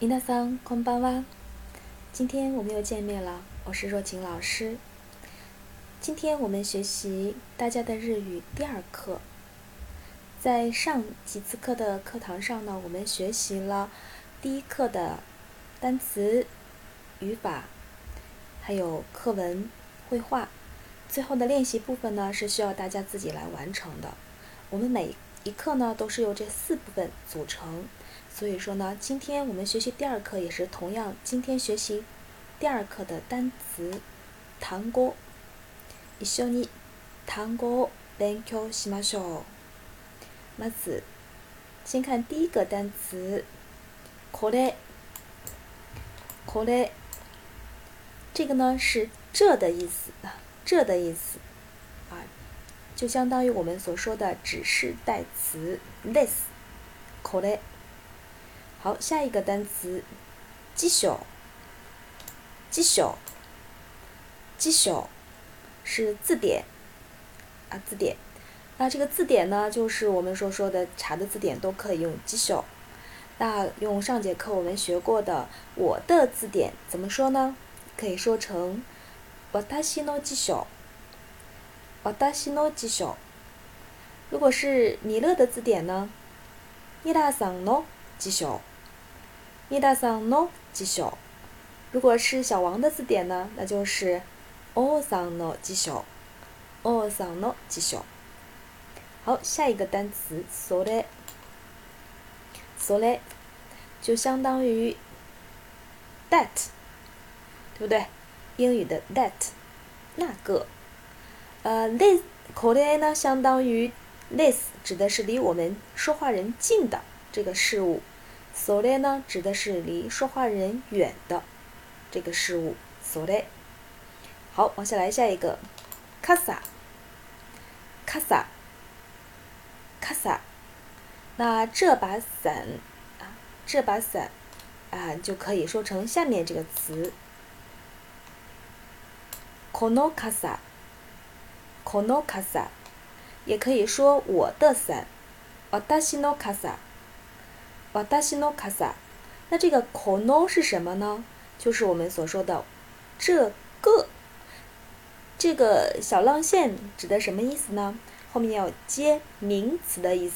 皆さんこんばんは。今天我们又见面了，我是若晴老师。今天我们学习大家的日语第二课。在上几次课的课堂上呢，我们学习了第一课的单词、语法，还有课文、绘画。最后的练习部分呢，是需要大家自己来完成的。我们每一课呢，都是由这四部分组成。 所以说呢，今天我们学习第二课也是同样，今天学习第二课的单词単語。一緒に単語を勉強しましょう。まず，先看第一个单词，これ。これ，这个呢是这的意思，这的意思，啊，就相当于我们所说的指示代词 this。これ。 好，下一个单词，记小，记小，记小，是字典啊，字典。那这个字典呢，就是我们所说的查的字典都可以用记小。那用上节课我们学过的我的字典怎么说呢？可以说成私の辞書，私の辞書。如果是米勒的字典呢？米拉桑の辞書。 伊达桑诺吉小，如果是小王的字典呢，那就是奥桑诺吉小，奥桑诺吉小。好，下一个单词それ，それ就相当于 that，对不对？英语的 that，那个。呃，this これ呢，相当于 this，指的是离我们说话人近的这个事物。 それ呢，指的是离说话人远的这个事物。それ。好，往下来下一个，傘。傘。傘。那这把伞啊，这把伞啊，就可以说成下面这个词。この傘。この傘。也可以说我的伞。私の傘。 达西诺卡萨，那这个 kono 是什么呢？就是我们所说的这个这个小浪线指的什么意思呢？后面要接名词的意思。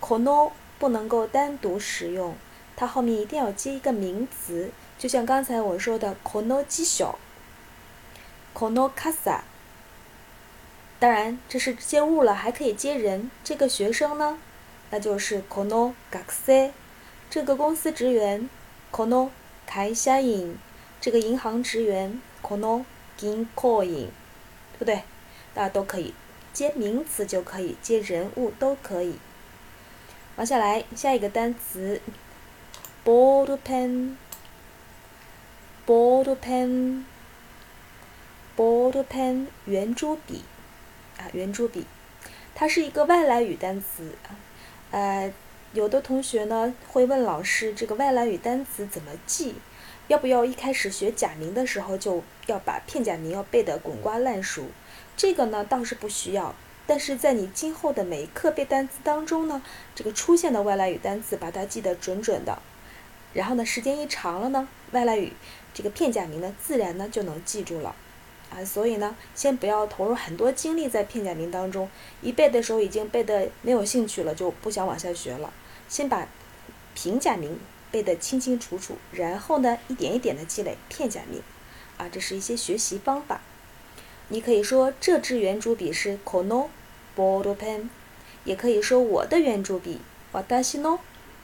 kono 不能够单独使用，它后面一定要接一个名词，就像刚才我说的 kono 基小，kono casa”。当然这是接物了，还可以接人。这个学生呢？那就是 kono g a k s e 这个公司职员；kono k a i s h a i n 这个银行职员；kono gincoin，对不对？大家都可以接名词，就可以接人物，都可以。往下来下一个单词，bordpen，bordpen，bordpen 圆珠笔，啊，圆珠笔，它是一个外来语单词啊。呃，有的同学呢会问老师，这个外来语单词怎么记？要不要一开始学假名的时候就要把片假名要背得滚瓜烂熟？这个呢倒是不需要，但是在你今后的每一课背单词当中呢，这个出现的外来语单词把它记得准准的，然后呢时间一长了呢，外来语这个片假名呢自然呢就能记住了。啊，所以呢，先不要投入很多精力在片假名当中，一背的时候已经背得没有兴趣了，就不想往下学了。先把平假名背得清清楚楚，然后呢，一点一点的积累片假名。啊，这是一些学习方法。你可以说这支圆珠笔是 kono ball pen，也可以说我的圆珠笔 watashi no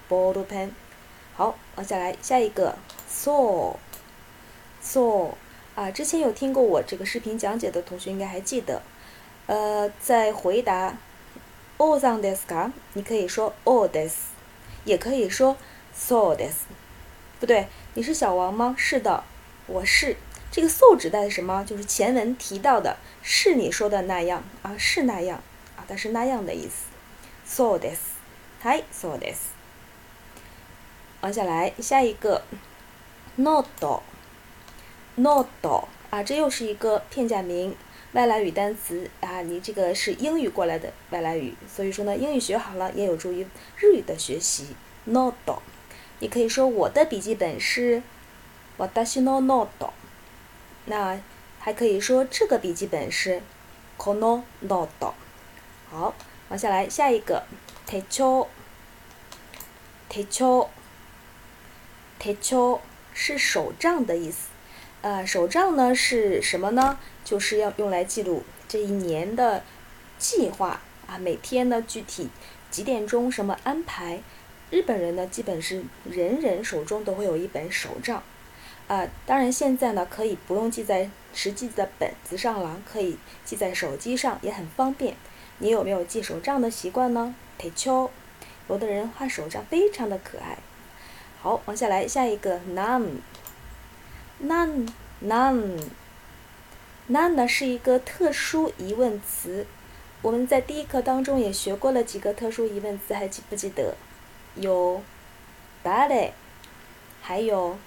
ball pen。好，往下来下一个 so，so。啊，之前有听过我这个视频讲解的同学应该还记得，呃，在回答 “o z a n d e s ka”，你可以说 “o des”，也可以说 “so des”，不对，你是小王吗？是的，我是。这个 “so” 指代的什么？就是前文提到的，是你说的那样啊，是那样啊，它是那样的意思。“so des”，嗨，“so des”。往下来，下一个 “not”。not 啊，这又是一个片假名，外来语单词啊。你这个是英语过来的外来语，所以说呢，英语学好了也有助于日语的学习。not 你可以说我的笔记本是私のノート。那还可以说这个笔记本是このノート。好，往下来下一个手帳。手帳。手帳是手账的意思。 呃，手账呢是什么呢？就是要用来记录这一年的计划啊，每天呢具体几点钟什么安排。日本人呢，基本是人人手中都会有一本手账，啊，当然现在呢可以不用记在实际的本子上了，可以记在手机上，也很方便。你有没有记手账的习惯呢？手帳，有的人画手账非常的可爱。好，往下来下一个 none，none，none，none 呢是一个特殊疑问词，我们在第一课当中也学过了几个特殊疑问词，还记不记得？有，誰，还有，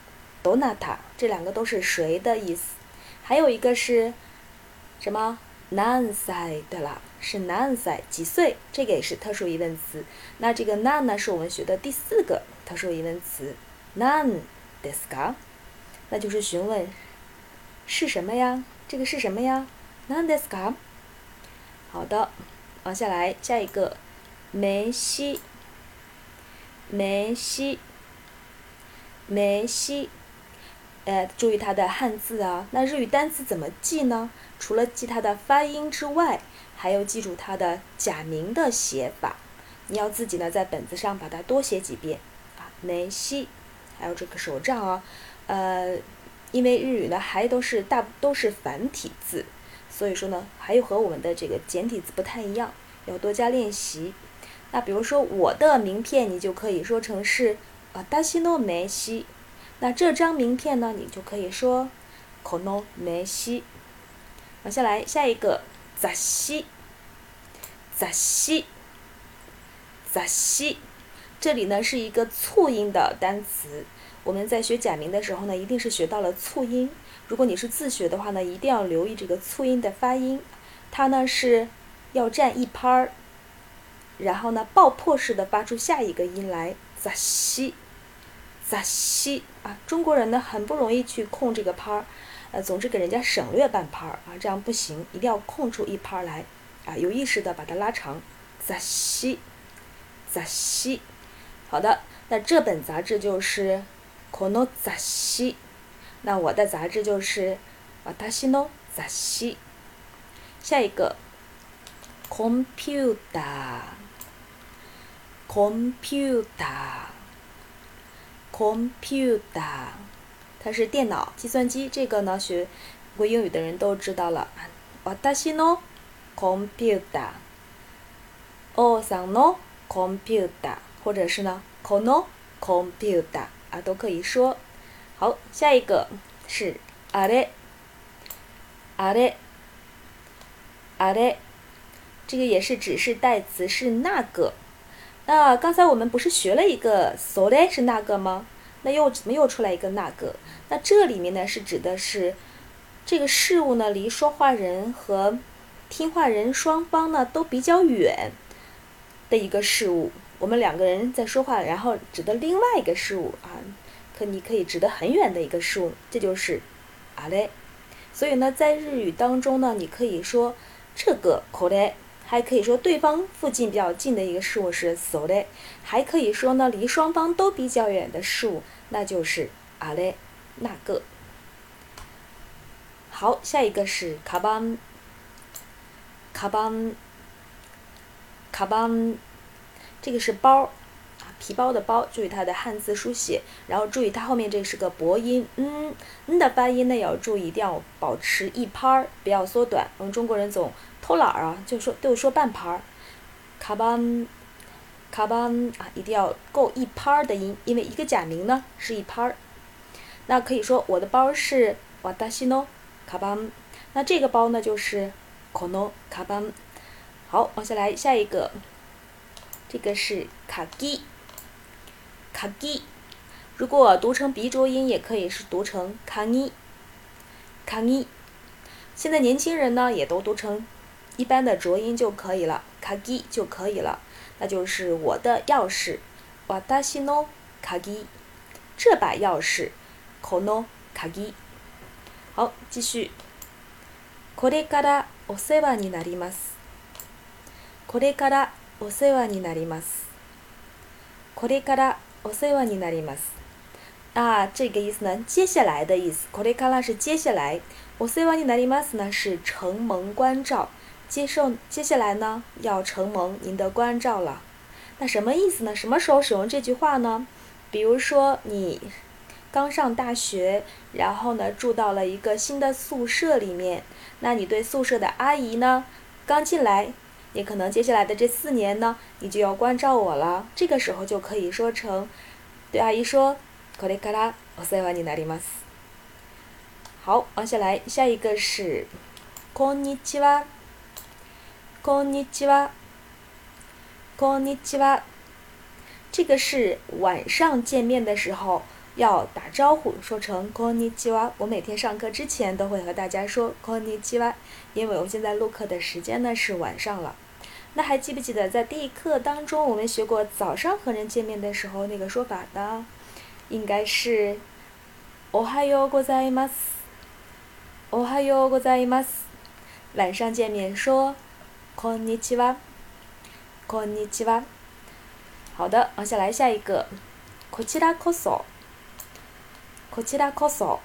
どなた，这两个都是谁的意思。还有一个是，什么？何歳，对了，是何歳，几岁？这个也是特殊疑问词。那这个何呢，是我们学的第四个特殊疑问词。何ですか？ 那就是询问，是什么呀？这个是什么呀？何ですか？好的，往下来，下一个，梅西。梅西，梅西，呃，注意它的汉字啊。那日语单词怎么记呢？除了记它的发音之外，还要记住它的假名的写法。你要自己呢在本子上把它多写几遍啊。梅西，还有这个手账啊， 呃，因为日语呢还都是大都是繁体字，所以说呢还有和我们的这个简体字不太一样，要多加练习。那比如说我的名片，你就可以说成是啊达西诺梅西。那这张名片呢，你就可以说可诺梅西。往下来，下一个杂西，杂西，杂西。这里呢是一个促音的单词。我们在学假名的时候呢，一定是学到了促音。如果你是自学的话呢，一定要留意这个促音的发音。它呢是要占一拍儿。然后呢，爆破式的发出下一个音来，咋西，咋西啊！中国人呢很不容易去控这个拍儿，呃，总之给人家省略半拍儿啊，这样不行，一定要空出一拍儿来，啊，有意识的把它拉长，咋西，咋西。好的，那这本杂志就是この雑誌，那我的杂志就是私の雑誌。下一个，computer。computer，computer，它是电脑、计算机。这个呢，学过英语的人都知道了。私の computer，おさんの computer，或者是呢，この computer 啊，都可以说。好，下一个是あれ、あれ、あれ，这个也是指示代词，是那个。那刚才我们不是学了一个 so 嘞是那个吗？那又怎么又出来一个那个？那这里面呢是指的是这个事物呢离说话人和听话人双方呢都比较远的一个事物。 我们两个人在说话，然后指的另外一个事物啊，可你可以指的很远的一个事物，这就是啊嘞。所以呢，在日语当中呢，你可以说这个口嘞。还可以说对方附近比较近的一个事物是 so 嘞，还可以说呢离双方都比较远的事物，那就是啊嘞那个。好，下一个是卡邦，卡邦，卡邦，这个是包啊，皮包的包，注意它的汉字书写，然后注意它后面这是个薄音，嗯，嗯的发音呢也要注意，一定要保持一拍儿，不要缩短。我们中国人总。偷懒儿啊，就说都说半拍儿，卡邦，卡邦啊，一定要够一拍儿的音，因为一个假名呢是一拍儿。那可以说我的包是瓦达西诺卡邦，那这个包呢就是可诺卡邦。好，往下来下一个，这个是卡基，卡基，如果读成鼻浊音也可以是读成卡尼，卡尼。现在年轻人呢也都读成。一般的浊音就可以了，卡基就可以了，那就是我的钥匙，瓦达西诺 卡ギ，这把钥匙，この鍵。好，继续。これからお世話になります。これから お世話になります。これからお世話になります。啊，这个意思呢，接下来的意思。これから是接下来，お世話になります呢是承蒙关照，接受接下来呢要承蒙您的关照了。那什么意思呢？什么时候使用这句话呢？比如说你刚上大学，然后呢住到了一个新的宿舍里面，那你对宿舍的阿姨呢刚进来， 也可能接下来的这四年呢，你就要关照我了。这个时候就可以说成对阿姨说。これからお世話になります。好，往下来，下一个是こんにちは。こんにちは。こんにちは。这个是晚上见面的时候 要打招呼，说成こんにちは。我每天上课之前都会和大家说こんにちは，因为我现在录课的时间呢是晚上了。那还记不记得在第一课当中我们学过早上和人见面的时候那个说法呢？应该是おはようございます。おはようございます。晚上见面说こんにちは。こんにちは。好的，往下来下一个。こちらこそ。 こちらこそ。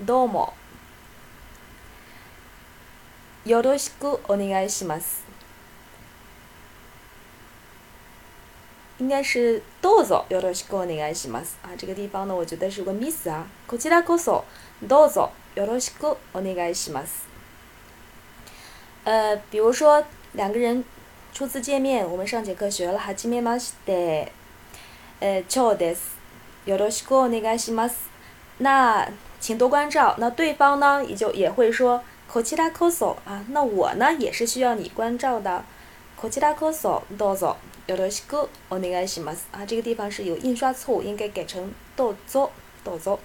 どうも。よろしくお願いします。应该是どうぞよろしくお願いします啊，这个地方呢，我觉得是个 miss 啊。こちらこそどうぞよろしくお願いします。呃，比如说两个人初次见面，我们上节课学了はじめまして，呃，今日です。よろしくお願いします。那请多关照。那对方呢，也就也会说こちらこそ啊。那我呢，也是需要你关照的。こちらこそどうぞ。よろしくお願いします啊，这个地方是有印刷错误，应该改成どうぞどうぞ。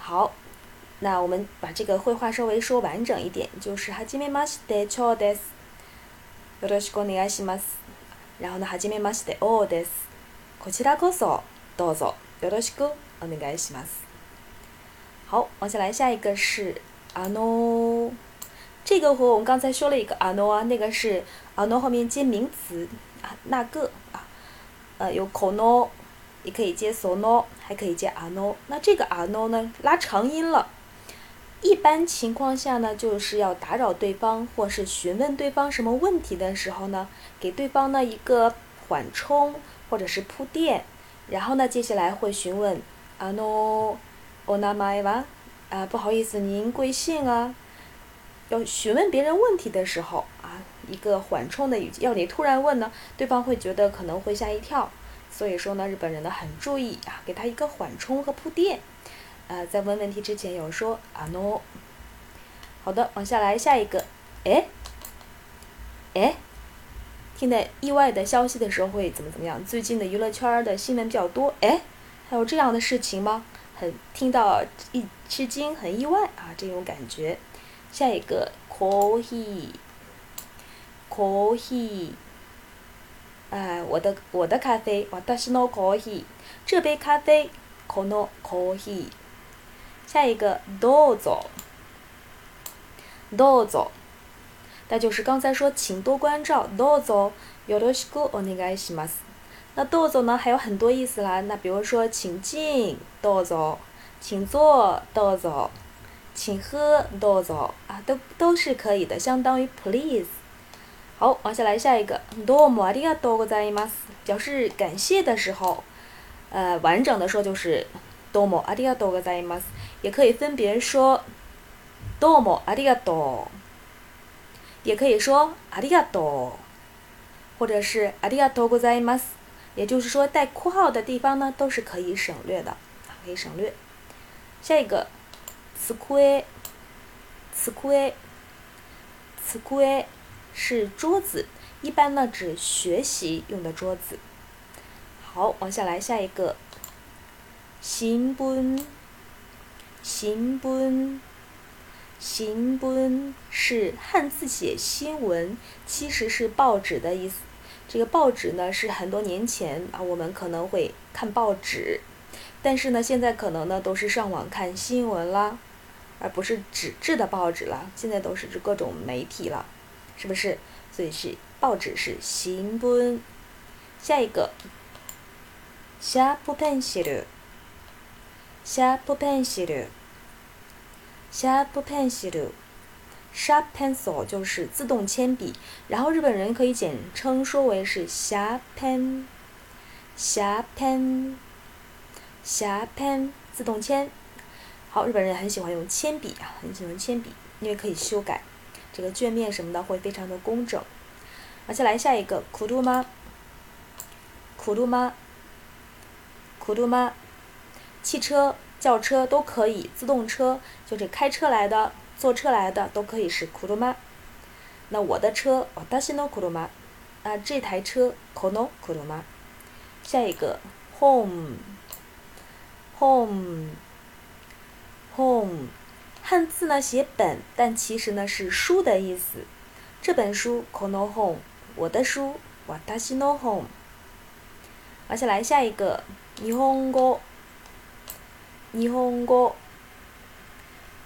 好，那我们把这个绘画稍微说完整一点，就是はじめましてちょうです。よろしくお願いします。然后呢，はじめましておです。 こちらこそどうぞよろしくお願いします。好，往下来，下一个是あの。这个和我们刚才说了一个あの啊，那个是あの后面接名词啊，那个啊，呃，有この，也可以接その，还可以接あの。那这个あの呢，拉长音了。一般情况下呢，就是要打扰对方或是询问对方什么问题的时候呢，给对方呢一个缓冲 或者是铺垫，然后呢，接下来会询问あのお名前は啊，不好意思，您贵姓啊？要询问别人问题的时候啊，一个缓冲的语气，要你突然问呢，对方会觉得可能会吓一跳。所以说呢，日本人呢很注意啊，给他一个缓冲和铺垫。呃，在问问题之前有说啊 no。好的，往下来下一个，哎，哎， 听到意外的消息的时候会怎么怎么样？最近的娱乐圈的新闻比较多。哎，还有这样的事情吗？很听到，一吃惊，很意外啊。这种感觉。下一个，コーヒー。コーヒー。哎，我的我的咖啡，我的 coffee。这杯咖啡，可乐，コーヒー。下一个，どうぞ。どうぞ。那就是刚才说请多关照，どうぞよろしくお願いします。那どうぞ呢还有很多意思啦，那比如说请进，どうぞ，请坐，どうぞ。请喝，どうぞ啊，都都是可以的，相当于 please。好，往下来下一个，どうもありがとうございます。表示感谢的时候，呃，完整的说就是どうもありがとうございます。也可以分别说どうもありがとう， 也可以说ありがとう，或者是ありがとうございます。也就是说，带括号的地方呢，都是可以省略的，可以省略。下一个。机，机，机是桌子，一般呢指学习用的桌子。好，往下来下一个，新聞，新聞， 新聞是汉字写新闻，其实是报纸的意思。 这个报纸呢是很多年前啊，我们可能会看报纸，但是呢，现在可能呢都是上网看新闻啦，而不是纸质的报纸了。现在都是各种媒体了，是不是？所以是报纸是新闻。下一个，シャープペンシル，シャープペンシル， シャープペンシル。Sharp pencil 就是自动铅笔，然后日本人可以简称说为是 Sharp pen，Sharp pen，Sharp pen 自动铅。好，日本人很喜欢用铅笔啊，很喜欢铅笔，因为可以修改这个卷面什么的会非常的工整。而且来下一个，库鲁吗？库鲁吗？库鲁吗？汽车、 轿车都可以，自动车就是开车来的。坐车来的都可以是库鲁玛。那我的车，我达西诺库鲁玛。啊，这台车，可诺库鲁玛。下一个，home，home，home。汉字呢写本，但其实呢是书的意思。这本书，可诺 home，我的书，我达西诺 home。而且来下一个，日本語，日本語，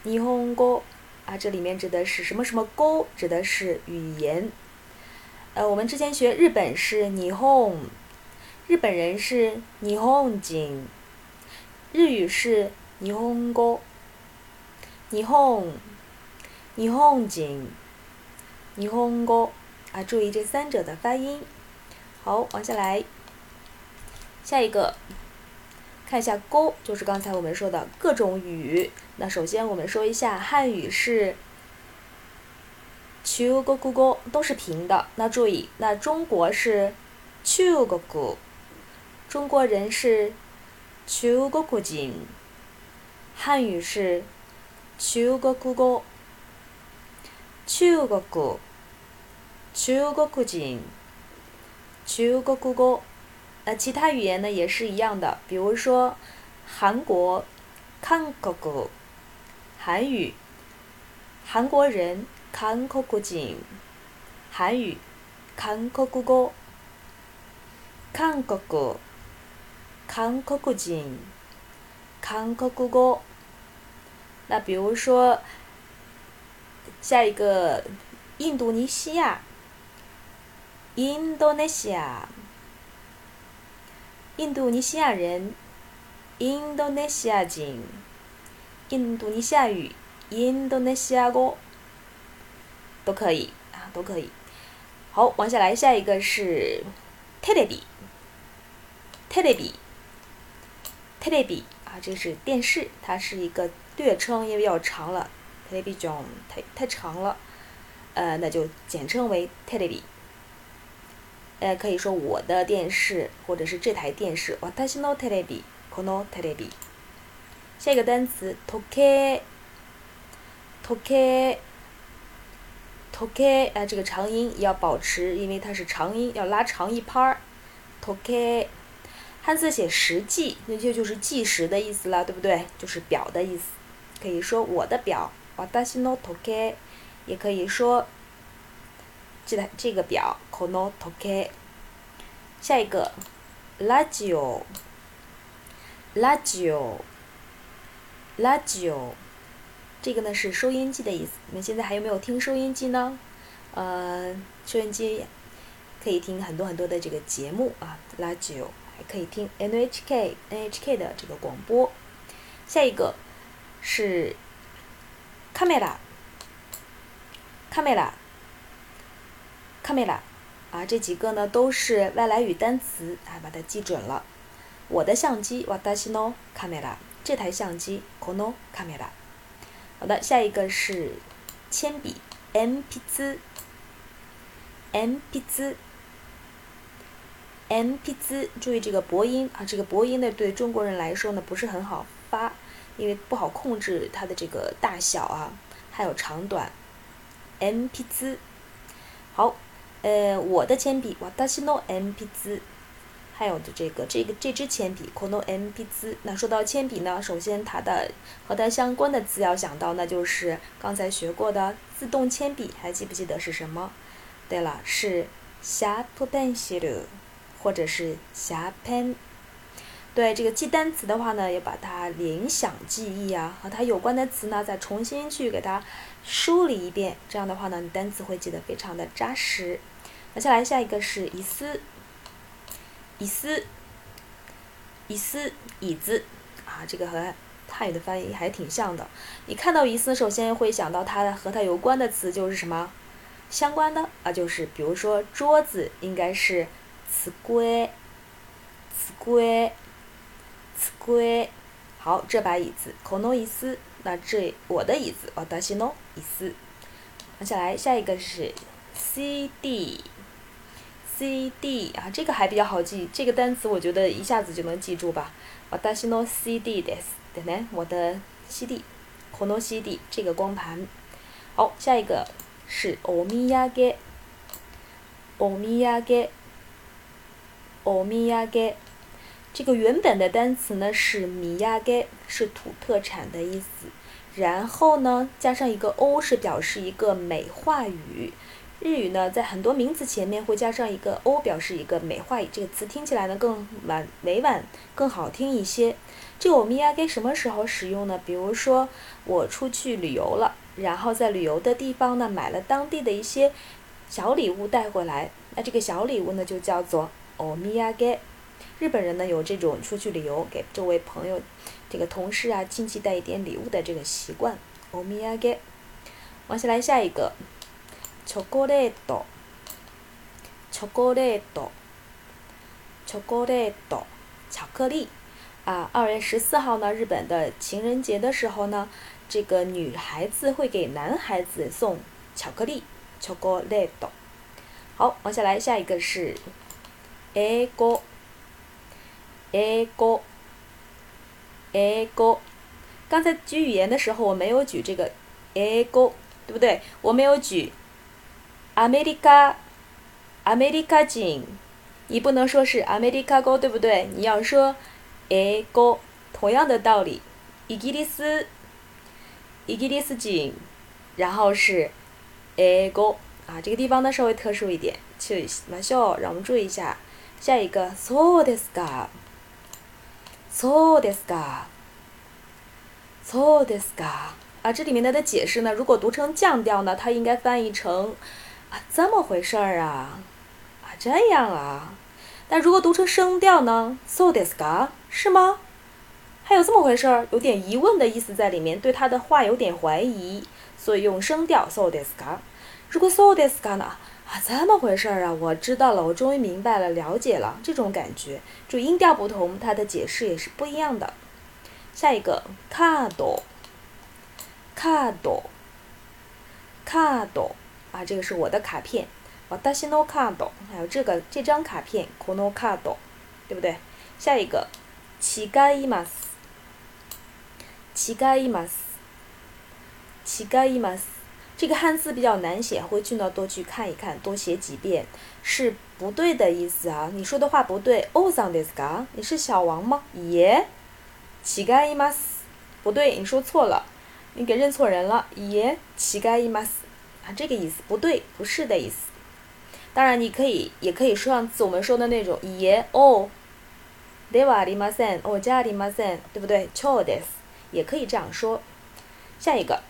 日本語。啊，这里面指的是什么什么沟？指的是语言。呃，我们之前学日本是霓虹，日本人是霓虹景，日语是霓虹沟，霓虹，霓虹景，霓虹沟。啊，注意这三者的发音。好，往下来，下一个。看一下“沟”，就是刚才我们说的各种语。那首先我们说一下汉语是“中国語”，都是平的。那注意，那中国是“中国語”，中国人是“中国人”。汉语是“中国語”，中国語，中国人，中国語。那其他语言呢也是一样的，比如说韩国，韩国韩语，韩国人，韩国人，韩语，韩国語，韓国，韩国人，韩国語。那比如说下一个印度尼西亚，印度尼西亚。印度尼西亚人，印度尼西亚人，印度尼西亚语，印度尼西亚语，都可以啊，都可以。好，往下来，下一个是 telebi，telebi，telebi 啊，这是电视，它是一个略称，因为要长了，television 太太长了，呃，那就简称为 telebi。呃，可以说我的电视，或者是这台电视。私のテレビ、このテレビ。下一个单词，時計、時計、時計。啊，这个长音要保持，因为它是长音，要拉长一拍儿。時計。汉字写时计，那就就是计时的意思了，对不对？就是表的意思。可以说我的表，私の時計，也可以说。 这台这个表，この時計。下一个，ラジオ。ラジオ。ラジオ。这个呢是收音机的意思。你们现在还有没有听收音机呢？呃，收音机可以听很多很多的这个节目啊，ラジオ还可以听 NHK NHK 的这个广播。下一个是カメラ。カメラ。 camera，啊，这几个呢都是外来语单词，啊，把它记准了。我的相机，watashi no camera，这台相机，kono camera。好的，下一个是铅笔，鉛筆鉛筆鉛筆注意这个薄音啊，这个薄音呢对中国人来说呢不是很好发，因为不好控制它的这个大小啊，还有长短。鉛筆好。呃，我的铅笔，わたしの鉛筆，还有的这个这个这支铅笔，この鉛筆。那说到铅笔呢，首先它的和它相关的字要想到，那就是刚才学过的自动铅笔，还记不记得是什么？对了，是 sharp pencil，或者是 sharp pen。对这个记单词的话呢，要把它联想记忆啊，和它有关的词呢，再重新去给它 梳理一遍。这样的话呢，你单词会记得非常的扎实。接下来下一个是椅子，椅子，椅子，椅子啊，这个和汉语的发音还挺像的。你看到椅子，首先会想到它的和它有关的词就是什么？相关的啊，就是比如说桌子应该是瓷柜，瓷柜。瓷柜，好，这把椅子，この椅子，那这我的椅子，私の椅子。接下来下一个是 CD，CD 啊，这个还比较好记，这个单词我觉得一下子就能记住吧。私の CD です，对呢，我的 CD，この CD 这个光盘。好，下一个是おみやげ，おみやげ，おみやげ。 这个原本的单词呢是米亚给，是土特产的意思。然后呢，加上一个 o 是表示一个美化语。日语呢，在很多名词前面会加上一个 o，表示一个美化语。这个词听起来呢更婉委婉，更好听一些。这个米亚给什么时候使用呢？比如说我出去旅游了，然后在旅游的地方呢买了当地的一些小礼物带回来，那这个小礼物呢就叫做お米亚给。日本人呢有这种出去旅游给周围朋友、这个同事啊、亲戚带一点礼物的这个习惯。おみやげ。往下来下一个，チョコレート。チョコレート。チョコレート。巧克力。啊，二月十四号呢，日本的情人节的时候呢，这个女孩子会给男孩子送巧克力。チョコレート。好，往下来下一个是英語。 英語，英語。刚才举语言的时候，我没有举这个英語，对不对？我没有举アメリカ、アメリカ人，你不能说是アメリカ語，对不对？你要说英語。同样的道理，イギリス、イギリス人，然后是英語。啊，这个地方呢稍微特殊一点，去马上让我们注意一下。下一个，そうですか。 そうですか。そうですか。啊，这里面它的解释呢，如果读成降调呢，它应该翻译成啊这么回事儿啊，啊这样啊。但如果读成升调呢，そうですか，是吗？还有这么回事儿，有点疑问的意思在里面，对他的话有点怀疑，所以用升调そうですか。如果そうですか呢？ 啊，这么回事儿啊！我知道了，我终于明白了，了解了，这种感觉。就音调不同，它的解释也是不一样的。下一个，卡多，卡多，卡多，啊，这个是我的卡片，我达西诺卡多，还有这个这张卡片，コノ卡多，对不对？下一个，違います，違います，違います。 这个汉字比较难写，回去呢多去看一看，多写几遍，是不对的意思啊！你说的话不对。おさんですか？你是小王吗？耶，乞丐います。不对，你说错了，你给认错人了。耶，乞丐います。啊，这个意思不对，不是的意思。当然，你可以也可以说上次我们说的那种耶哦，ではありません。おじゃありません，对不对？そうです，也可以这样说。下一个。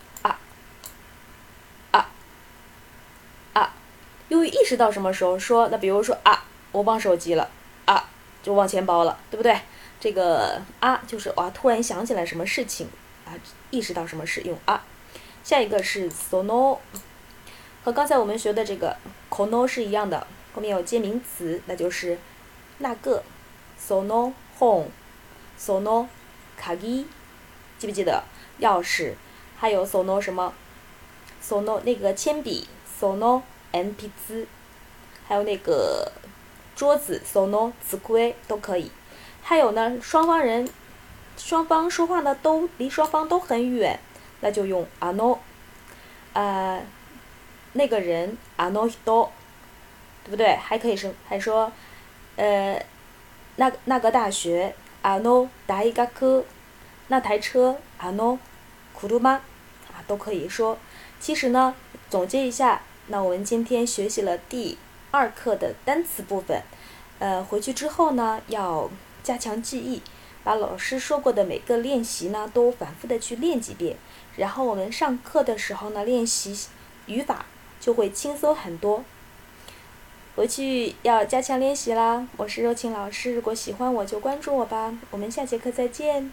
又意识到什么时候说？那比如说啊，我忘手机了，啊，就忘钱包了，对不对？这个啊，就是哇，突然想起来什么事情啊，意识到什么事用啊。下一个是 sono，和刚才我们学的这个 kono 是一样的，后面有接名词，那就是那个 sono home，sono kagi，记不记得钥匙？还有 sono 什么？sono 那个铅笔，sono。N P 字，还有那个桌子，sono 子规都可以。还有呢，双方人，双方说话呢都离双方都很远，那就用 ano。呃，那个人 ano h i 对不对？还可以是还说，呃，那那个大学 ano d a i g a k 那台车 ano kuruma，啊，都可以说。其实呢，总结一下。那我们今天学习了第二课的单词部分。呃，回去之后呢，要加强记忆，把老师说过的每个练习呢都反复的去练几遍。然后我们上课的时候呢，练习语法就会轻松很多。回去要加强练习啦！我是柔情老师，如果喜欢我就关注我吧。我们下节课再见。